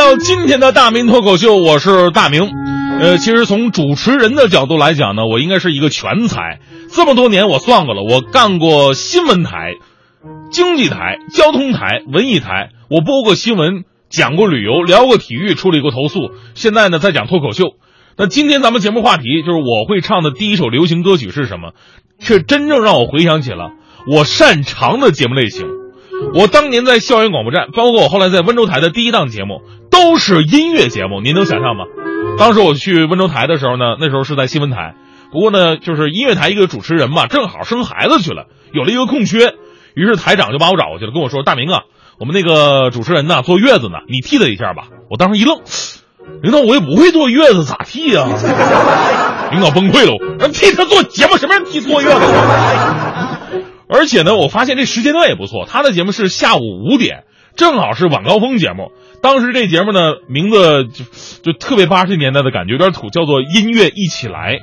到今天的大明脱口秀，我是大明。呃，其实从主持人的角度来讲呢，我应该是一个全才。这么多年我算过了，我干过新闻台、经济台、交通台、文艺台，我播过新闻，讲过旅游，聊过体育，处理过投诉。现在呢，在讲脱口秀。那今天咱们节目话题就是我会唱的第一首流行歌曲是什么，却真正让我回想起了我擅长的节目类型。我当年在校园广播站，包括我后来在温州台的第一档节目，都是音乐节目。您能想象吗？当时我去温州台的时候呢，那时候是在新闻台，不过呢，就是音乐台一个主持人嘛，正好生孩子去了，有了一个空缺，于是台长就把我找过去了，跟我说：“大明啊，我们那个主持人呢坐月子呢，你替他一下吧。”我当时一愣，领导我也不会坐月子，咋替呀？领导崩溃了，让替他做节目，什么人替坐月子？而且呢，我发现这时间段也不错，他的节目是下午五点，正好是晚高峰节目。当时这节目呢，名字就就特别八十年代的感觉，有点土，叫做《音乐一起来》。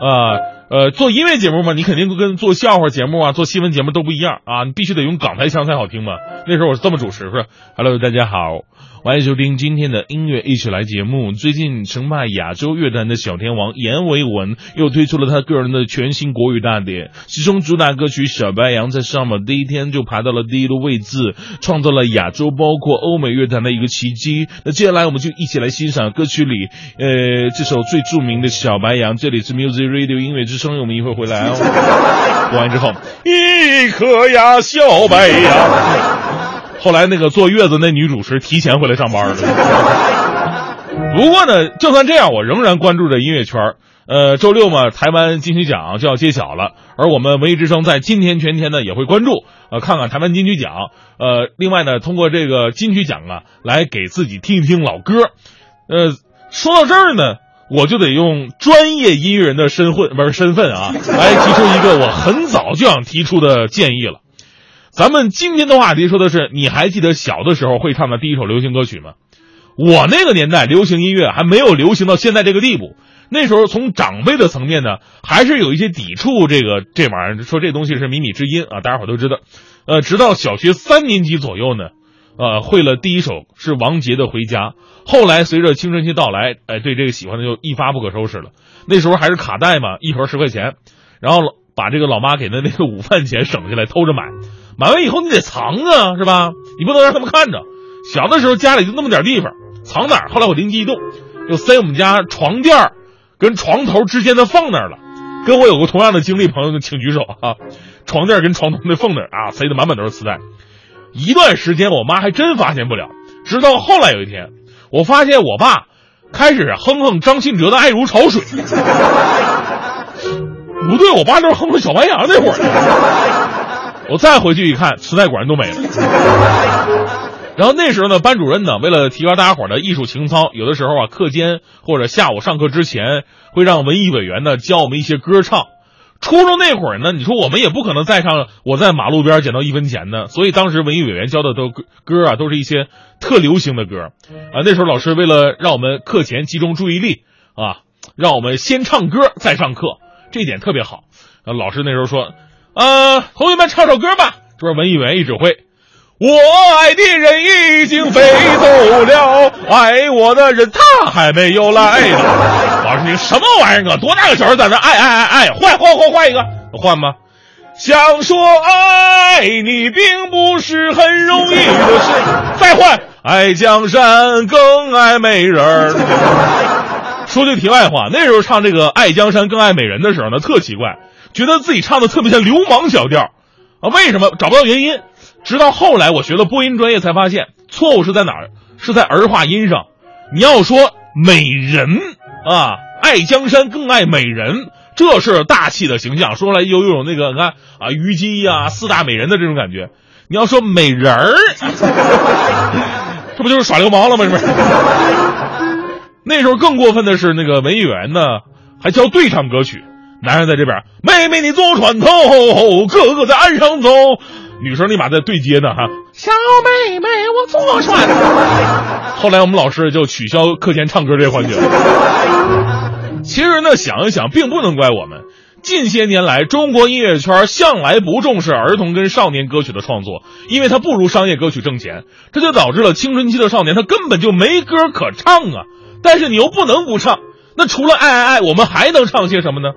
啊呃，做音乐节目嘛，你肯定跟做笑话节目啊、做新闻节目都不一样啊，你必须得用港台腔才好听嘛。那时候我是这么主持，说：“Hello，大家好。”欢迎收听今天的音乐一起来节目。最近称霸亚洲乐坛的小天王阎维文又推出了他个人的全新国语大碟，其中主打歌曲《小白杨》在上榜第一天就爬到了第一的位置，创造了亚洲包括欧美乐坛的一个奇迹。那接下来我们就一起来欣赏歌曲里，呃，这首最著名的《小白杨》。这里是 Music Radio 音乐之声，我们一会儿回来哦。播完之后，一颗呀小白杨。后来那个坐月子那女主持提前回来上班了。不过呢，就算这样，我仍然关注着音乐圈呃，周六嘛，台湾金曲奖就要揭晓了，而我们文艺之声在今天全天呢也会关注，呃，看看台湾金曲奖。呃，另外呢，通过这个金曲奖啊，来给自己听一听老歌。呃，说到这儿呢，我就得用专业音乐人的身份不是身份啊，来提出一个我很早就想提出的建议了。咱们今天的话题说的是，你还记得小的时候会唱的第一首流行歌曲吗？我那个年代流行音乐还没有流行到现在这个地步，那时候从长辈的层面呢，还是有一些抵触这个这玩意儿，说这东西是靡靡之音啊，大家伙都知道。呃，直到小学三年级左右呢，呃，会了第一首是王杰的《回家》，后来随着青春期到来，哎，对这个喜欢的就一发不可收拾了。那时候还是卡带嘛，一盒十块钱，然后把这个老妈给的那个午饭钱省下来偷着买。买完以后你得藏啊，是吧？你不能让他们看着。小的时候家里就那么点地方，藏哪儿？后来我灵机一动，就塞我们家床垫儿跟床头之间的缝那儿了。跟我有过同样的经历，朋友们请举手啊！床垫跟床头那缝那儿啊，塞的满满都是磁带。一段时间我妈还真发现不了，直到后来有一天，我发现我爸开始哼哼张信哲的《爱如潮水》。不对，我爸那是哼哼小白杨那会儿。我再回去一看，磁带果然都没了。然后那时候呢，班主任呢，为了提高大家伙的艺术情操，有的时候啊，课间或者下午上课之前，会让文艺委员呢教我们一些歌唱。初中那会儿呢，你说我们也不可能再上我在马路边捡到一分钱呢，所以当时文艺委员教的都歌啊，都是一些特流行的歌啊。那时候老师为了让我们课前集中注意力啊，让我们先唱歌再上课，这一点特别好。老师那时候说。呃，同学们唱首歌吧！这边文艺委员一指挥，我爱的人已经飞走了，爱我的人他还没有来呢。老师，你什么玩意儿啊？多大个小孩在那爱爱爱爱？换换换换一个，换吧。想说爱你并不是很容易的事，再换。爱江山更爱美人。说句题外话，那时候唱这个《爱江山更爱美人》的时候呢，特奇怪。觉得自己唱的特别像流氓小调，啊，为什么找不到原因？直到后来我学了播音专业才发现，错误是在哪儿？是在儿化音上。你要说美人啊，爱江山更爱美人，这是大气的形象，说来又又有那个你看啊，虞姬呀，四大美人的这种感觉。你要说美人儿，这不就是耍流氓了吗？是不是？那时候更过分的是，那个文艺员呢，还教对唱歌曲。男人在这边，妹妹你坐船头，哥哥在岸上走。女生立马在对接呢，哈，小妹妹我坐船头。后来我们老师就取消课前唱歌这个环节了。其实呢，想一想，并不能怪我们。近些年来，中国音乐圈向来不重视儿童跟少年歌曲的创作，因为它不如商业歌曲挣钱，这就导致了青春期的少年他根本就没歌可唱啊。但是你又不能不唱，那除了爱爱爱，我们还能唱些什么呢？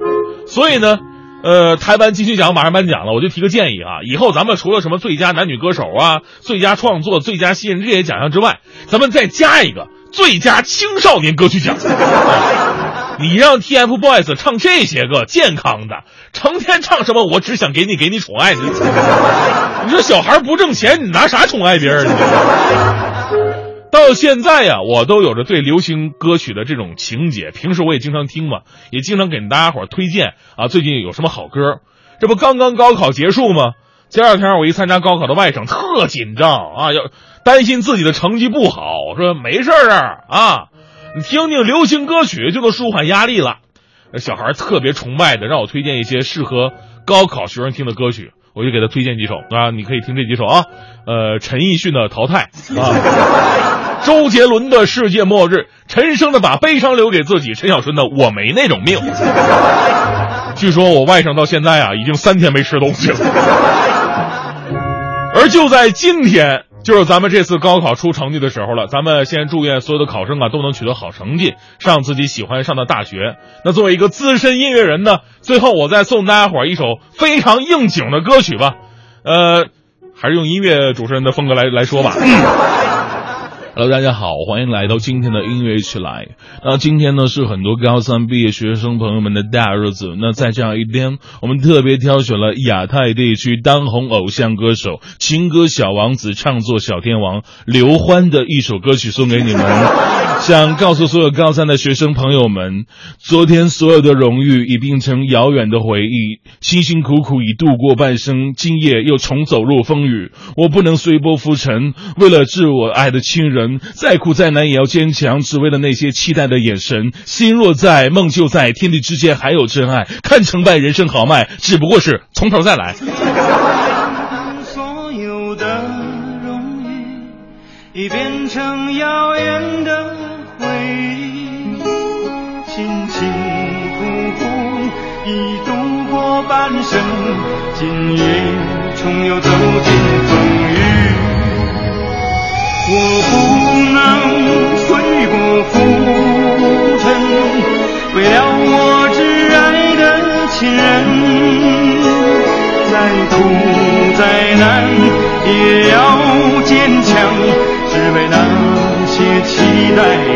所以呢，呃，台湾金曲奖马上颁奖了，我就提个建议啊，以后咱们除了什么最佳男女歌手啊、最佳创作、最佳新人这些奖项之外，咱们再加一个最佳青少年歌曲奖。你让 TFBOYS 唱这些个健康的，成天唱什么？我只想给你给你宠爱你。你说小孩不挣钱，你拿啥宠爱别人？你到现在呀，我都有着对流行歌曲的这种情节。平时我也经常听嘛，也经常给大家伙推荐啊。最近有什么好歌？这不刚刚高考结束吗？前两天我一参加高考的外省，特紧张啊，要担心自己的成绩不好。说没事儿啊。你听听流行歌曲就能舒缓压力了，小孩特别崇拜的，让我推荐一些适合高考学生听的歌曲，我就给他推荐几首啊，你可以听这几首啊，呃，陈奕迅的《淘汰》啊，周杰伦的《世界末日》，陈升的《把悲伤留给自己》，陈小春的《我没那种命》。据说我外甥到现在啊，已经三天没吃东西了，而就在今天。就是咱们这次高考出成绩的时候了，咱们先祝愿所有的考生啊都能取得好成绩，上自己喜欢上的大学。那作为一个资深音乐人呢，最后我再送大家伙一首非常应景的歌曲吧，呃，还是用音乐主持人的风格来来说吧。Hello，大家好，欢迎来到今天的音乐一起来。那今天呢是很多高三毕业学生朋友们的大日子。那在这样一天，我们特别挑选了亚太地区当红偶像歌手、情歌小王子、唱作小天王刘欢的一首歌曲送给你们。想告诉所有高三的学生朋友们，昨天所有的荣誉已变成遥远的回忆，辛辛苦苦已度过半生，今夜又重走入风雨。我不能随波浮沉，为了致我爱的亲人。再苦再难也要坚强，只为了那些期待的眼神。心若在，梦就在，天地之间还有真爱。看成败，人生豪迈，只不过是从头再来。所有的荣誉已变成遥远的回忆，辛辛苦苦已度过半生，今夜重又走进难也要坚强，只为那些期待。